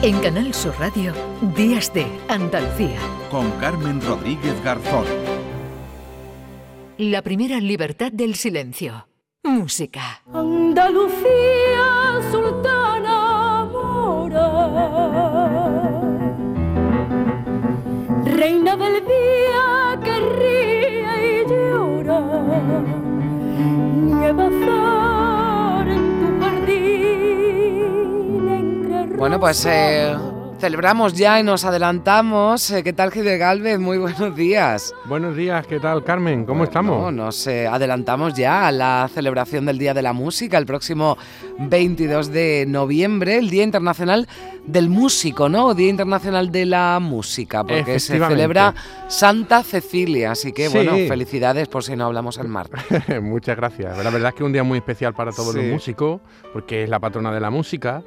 En Canal Sur Radio, Días de Andalucía. Con Carmen Rodríguez Garzón. La primera libertad del silencio. Música. Andalucía, sultana mora. Reina del día Bueno, pues eh, celebramos ya y nos adelantamos. Eh, ¿Qué tal, Gide Galvez? Muy buenos días. Buenos días, ¿qué tal, Carmen? ¿Cómo estamos? nos eh, adelantamos ya a la celebración del Día de la Música, el próximo 22 de noviembre, el Día Internacional del Músico, ¿no? Día Internacional de la Música, porque se celebra Santa Cecilia. Así que, bueno, felicidades por si no hablamos el martes. Muchas gracias. La verdad es que es un día muy especial para todos los músicos, porque es la patrona de la música.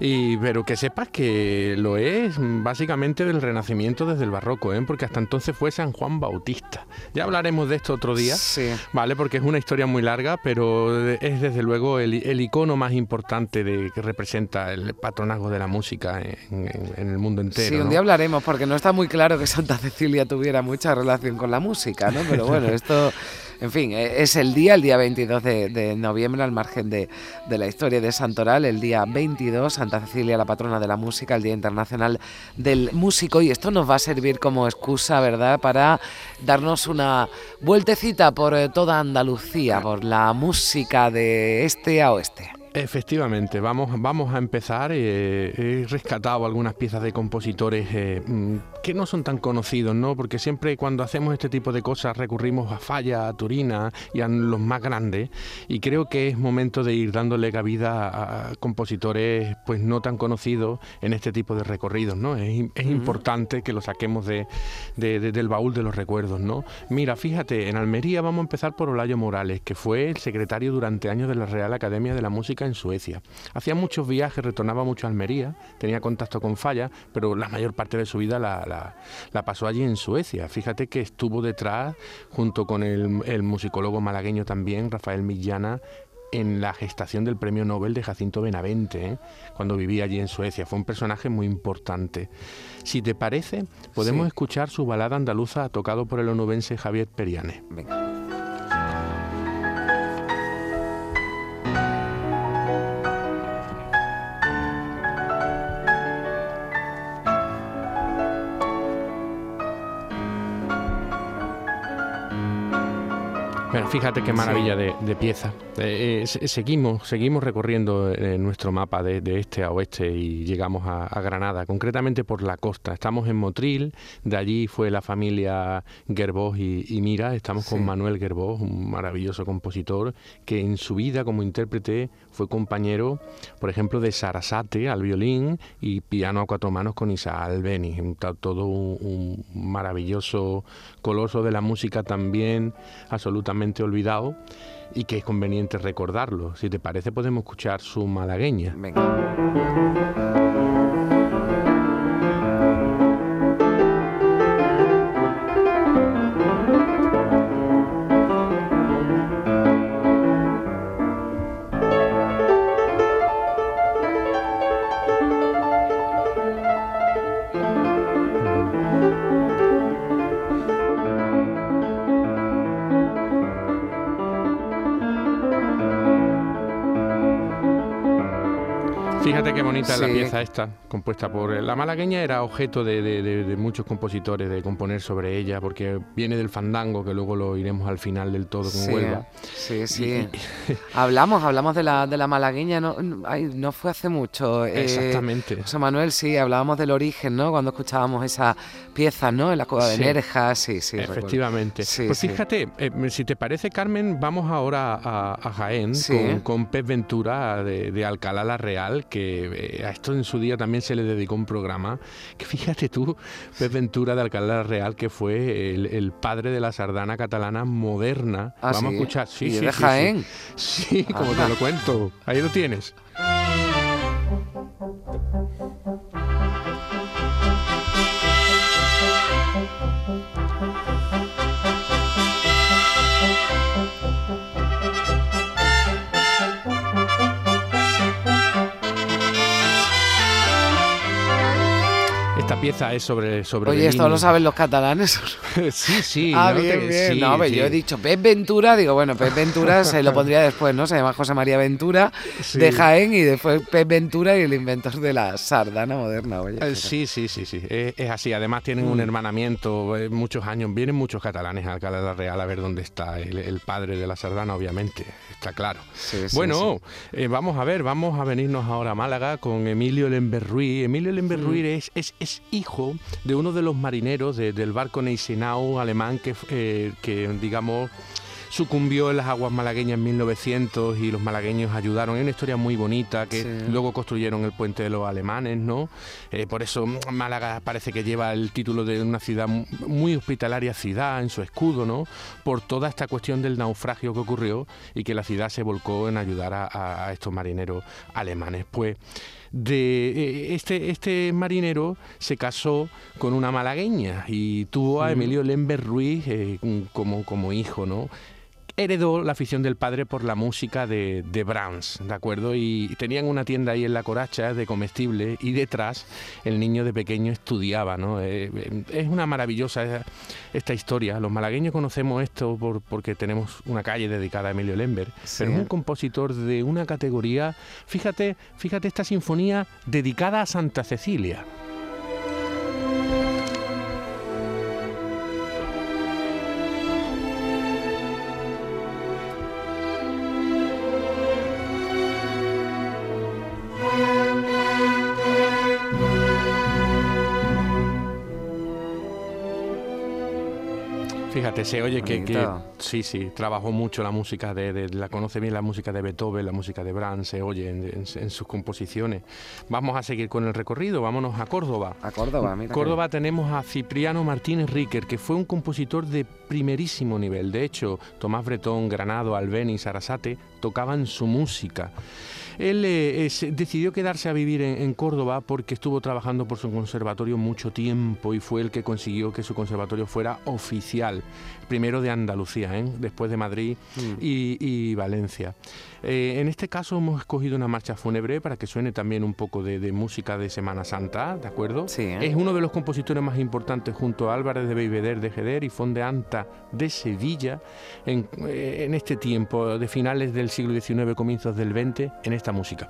Y, pero que sepas que lo es básicamente del Renacimiento desde el Barroco, ¿eh? porque hasta entonces fue San Juan Bautista. Ya hablaremos de esto otro día, sí. ¿vale? Porque es una historia muy larga, pero es desde luego el, el icono más importante de, que representa el patronazgo de la música en, el mundo entero. Sí, un día hablaremos, porque no está muy claro que Santa Cecilia tuviera mucha relación con la música, ¿no? Pero bueno, esto, en fin, e, es el día, el día 22 de, noviembre, al margen de, de, la historia de Santoral, el día 22, Santa Cecilia, la patrona de la música, el Día Internacional del Músico, y esto nos va a servir como excusa, ¿verdad?, para darnos una vueltecita por eh, toda Andalucía, por la música de este a oeste. Efectivamente, vamos, vamos a empezar. Eh, he rescatado algunas piezas de compositores eh, mm, que no son tan conocidos, ¿no? Porque siempre cuando hacemos este tipo de cosas recurrimos a Falla, a Turina y a los más grandes. Y creo que es momento de ir dándole cabida a, compositores pues no tan conocidos en este tipo de recorridos, ¿no? Es, importante que lo saquemos de, del baúl de los recuerdos, ¿no? Mira, fíjate, en Almería vamos a empezar por Olayo Morales, que fue el secretario durante años de la Real Academia de la Música en Suecia. Hacía muchos viajes, retornaba mucho a Almería, tenía contacto con Falla, pero la mayor parte de su vida la, pasó allí en Suecia. Fíjate que estuvo detrás, junto con el, musicólogo malagueño también, Rafael Millana, en la gestación del premio Nobel de Jacinto Benavente, ¿eh? cuando vivía allí en Suecia. Fue un personaje muy importante. Si te parece, podemos escuchar su balada andaluza tocado por el onubense Javier Periane. Bueno, fíjate qué maravilla de, pieza. Eh, eh, seguimos, seguimos recorriendo eh, nuestro mapa de, este a oeste y llegamos a, Granada, concretamente por la costa. Estamos en Motril, de allí fue la familia Gerbós y, Mira. Estamos con Manuel Gerbós, un maravilloso compositor que en su vida como intérprete fue compañero, por ejemplo, de Sarasate al violín y piano a cuatro manos con Isa Albeni. Todo un maravilloso coloso de la música también, absolutamente olvidado y que es conveniente recordarlo. Si te parece podemos escuchar su malagueña. Fíjate qué bonita es la pieza esta, compuesta por... La malagueña era objeto de, muchos compositores de componer sobre ella, porque viene del fandango, que luego lo iremos al final del todo con Huelva. Sí, sí. hablamos, hablamos de la, de la malagueña, no, no fue hace mucho. Eh, Exactamente. José Manuel, sí, hablábamos del origen, ¿no? Cuando escuchábamos esa pieza, ¿no? En la Cueva de Nerja, sí, sí. Efectivamente. pues fíjate, eh, si te parece, Carmen, vamos ahora a, Jaén con, con Pep Ventura de, de Alcalá la Real, que eh, a esto en su día también se le dedicó un programa, que fíjate tú, Pep Ventura de Alcalá Real, que fue el, padre de la sardana catalana moderna. Ah, Vamos a escuchar, sí, sí, de Jaén? Sí, como te lo cuento. Ahí lo tienes. Pieza es sobre... sobre Oye, ¿esto lo saben los catalanes? sí, sí. ah, ¿no? bien, bien. sí, no, pero sí. yo he dicho Pep Ventura, digo, bueno, Pep Ventura se lo pondría después, ¿no? Se llama José María Ventura Sí. de Jaén y después Pep Ventura y el inventor de la sardana moderna, oye. Eh. Sí, sí, sí, sí, es, es así. Además tienen un hermanamiento, eh, muchos años. Vienen muchos catalanes a Alcalá de la Real a ver dónde está el, el padre de la sardana, obviamente, está claro. Bueno, eh, vamos a ver, vamos a venirnos ahora a Málaga con Emilio Lemberruy. Emilio Lemberruy es, es, es hijo de uno de los marineros de- del barco Neisenau alemán que, eh, que, digamos, sucumbió en las aguas malagueñas en 1900 y los malagueños ayudaron. Es una historia muy bonita que Sí. luego construyeron el puente de los alemanes, ¿no? Eh, por eso Málaga parece que lleva el título de una ciudad mu- muy hospitalaria ciudad en su escudo, ¿no? Por toda esta cuestión del naufragio que ocurrió y que la ciudad se volcó en ayudar a, a- a estos marineros alemanes. Pues de eh, este, este marinero se casó con una malagueña y tuvo a Emilio Lember Ruiz eh, como, como hijo, ¿no? Heredó la afición del padre por la música de, de Brahms, ¿de acuerdo? Y tenían una tienda ahí en la Coracha de comestibles y detrás el niño de pequeño estudiaba, ¿no? Eh, eh, es una maravillosa eh, esta historia. Los malagueños conocemos esto por- porque tenemos una calle dedicada a Emilio Lember, Sí. pero es un compositor de una categoría, fíjate, fíjate esta sinfonía dedicada a Santa Cecilia. Fíjate, se oye que, sí, sí, trabajó mucho la música de, de- la conoce bien la música de Beethoven, la música de Brahms, se oye en, en- en sus composiciones. Vamos a seguir con el recorrido, vámonos a Córdoba. A Córdoba, mira. que- Córdoba tenemos a Cipriano Martínez Riquer, que fue un compositor de primerísimo nivel. De hecho, Tomás Bretón, Granado, Albéniz, Arasate tocaban su música. Él eh, decidió quedarse a vivir en, en Córdoba porque estuvo trabajando por su conservatorio mucho tiempo y fue el que consiguió que su conservatorio fuera oficial, primero de Andalucía, ¿eh? después de Madrid y, y Valencia. Eh, en este caso hemos escogido una marcha fúnebre para que suene también un poco de, de música de Semana Santa, ¿de acuerdo? Sí. Es uno de los compositores más importantes junto a Álvarez de Beiveder de Jeder y Fon de Anta de Sevilla en, en este tiempo de finales del siglo XIX, comienzos del XX, en esta música.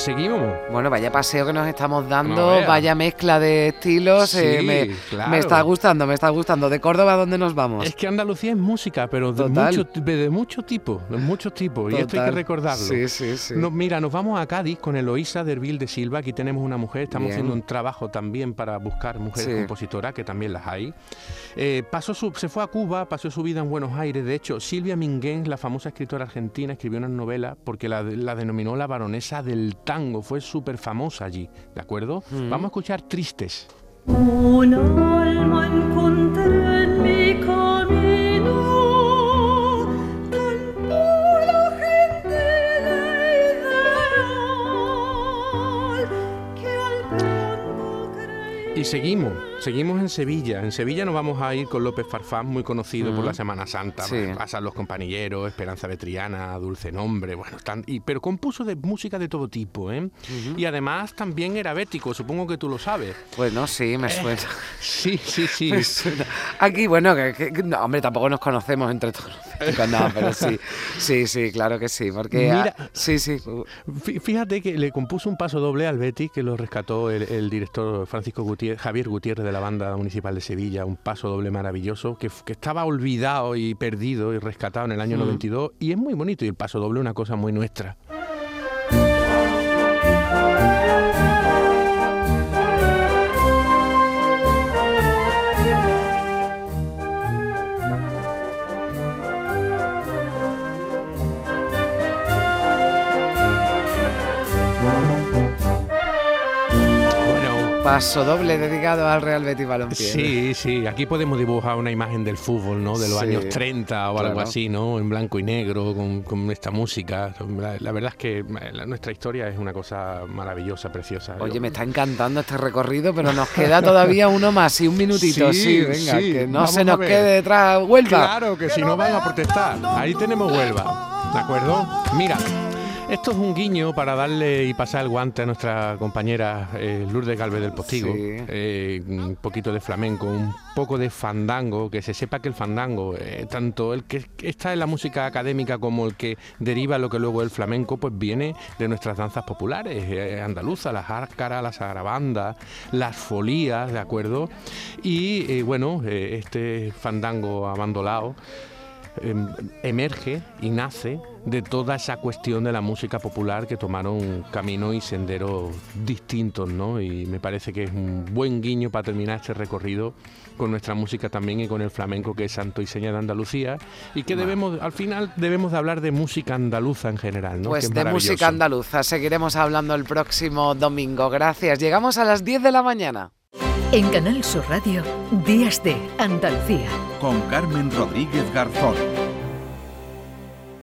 Seguimos. Bueno, vaya paseo que nos estamos dando, vaya mezcla de estilos. eh, Sí, me, claro. me está gustando, me está gustando. ¿De Córdoba a dónde nos vamos? Es que Andalucía es música, pero de Total. mucho, de mucho tipo, de muchos tipos, y esto hay que recordarlo. Sí, sí, sí. No, mira, nos vamos a Cádiz con Eloísa Dervil de Silva. Aquí tenemos una mujer, estamos Bien. haciendo un trabajo también para buscar mujeres Sí. compositoras, que también las hay. Eh, pasó su- se fue a Cuba, pasó su vida en Buenos Aires. De hecho, Silvia Minguén, la famosa escritora argentina, escribió una novela porque la, la denominó la baronesa del tango. Fue súper famosa allí, ¿de acuerdo? Mm. Vamos a escuchar Tristes. Un alma encontré Y seguimos, seguimos en Sevilla. En Sevilla nos vamos a ir con López Farfán, muy conocido por la Semana Santa. Sí. Pasan los compañeros, Esperanza Betriana, Dulce Nombre, bueno, están, y, pero compuso de música de todo tipo, ¿eh? Y además también era bético, supongo que tú lo sabes. Bueno, sí, Eh. me suena. Sí, sí, sí. Me suena. Aquí, bueno, que, que- no, hombre, tampoco nos conocemos entre todos. No, pero sí, sí, sí, claro que sí, porque... Mira. ah, sí, sí. Fí- Fíjate que le compuso un paso doble al Betis, que lo rescató el, el director Francisco Gutiérrez, Javier Gutiérrez de la Banda Municipal de Sevilla, un paso doble maravilloso, que, estaba olvidado y perdido y rescatado en el año 92, y es muy bonito, y el paso doble una cosa muy nuestra. Paso doble dedicado al Real Betis Balompié. Sí, sí, aquí podemos dibujar una imagen del fútbol, ¿no? De los Sí, años 30 o algo así, ¿no? En blanco y negro, con, con esta música. La, la verdad es que eh, la- nuestra historia es una cosa maravillosa, preciosa. Oye, Yo- me está encantando este recorrido, pero nos queda todavía uno más y un minutito, sí, Sí, venga, sí, que no se nos quede detrás Huelva. Claro que si no van a protestar. Ahí tenemos Huelva. ¿De acuerdo? Mira, esto es un guiño para darle y pasar el guante a nuestra compañera eh, Lourdes Galvez del Postigo. Sí. Eh, un poquito de flamenco, un poco de fandango, que se sepa que el fandango, eh, tanto el que está en la música académica como el que deriva lo que luego es el flamenco, pues viene de nuestras danzas populares andaluzas, las árcaras, las arabandas, las folías, ¿de acuerdo? Y bueno, este fandango abandolado emerge y nace de toda esa cuestión de la música popular que tomaron caminos y senderos distintos, ¿no? Y me parece que es un buen guiño para terminar este recorrido con nuestra música también y con el flamenco que es santo y seña de Andalucía y que debemos, al final debemos de hablar de música andaluza en general, ¿no? Pues de música andaluza seguiremos hablando el próximo domingo. Gracias. Llegamos a las 10 de la mañana. En Canal Sur Radio, Días de Andalucía. Con Carmen Rodríguez Garzón.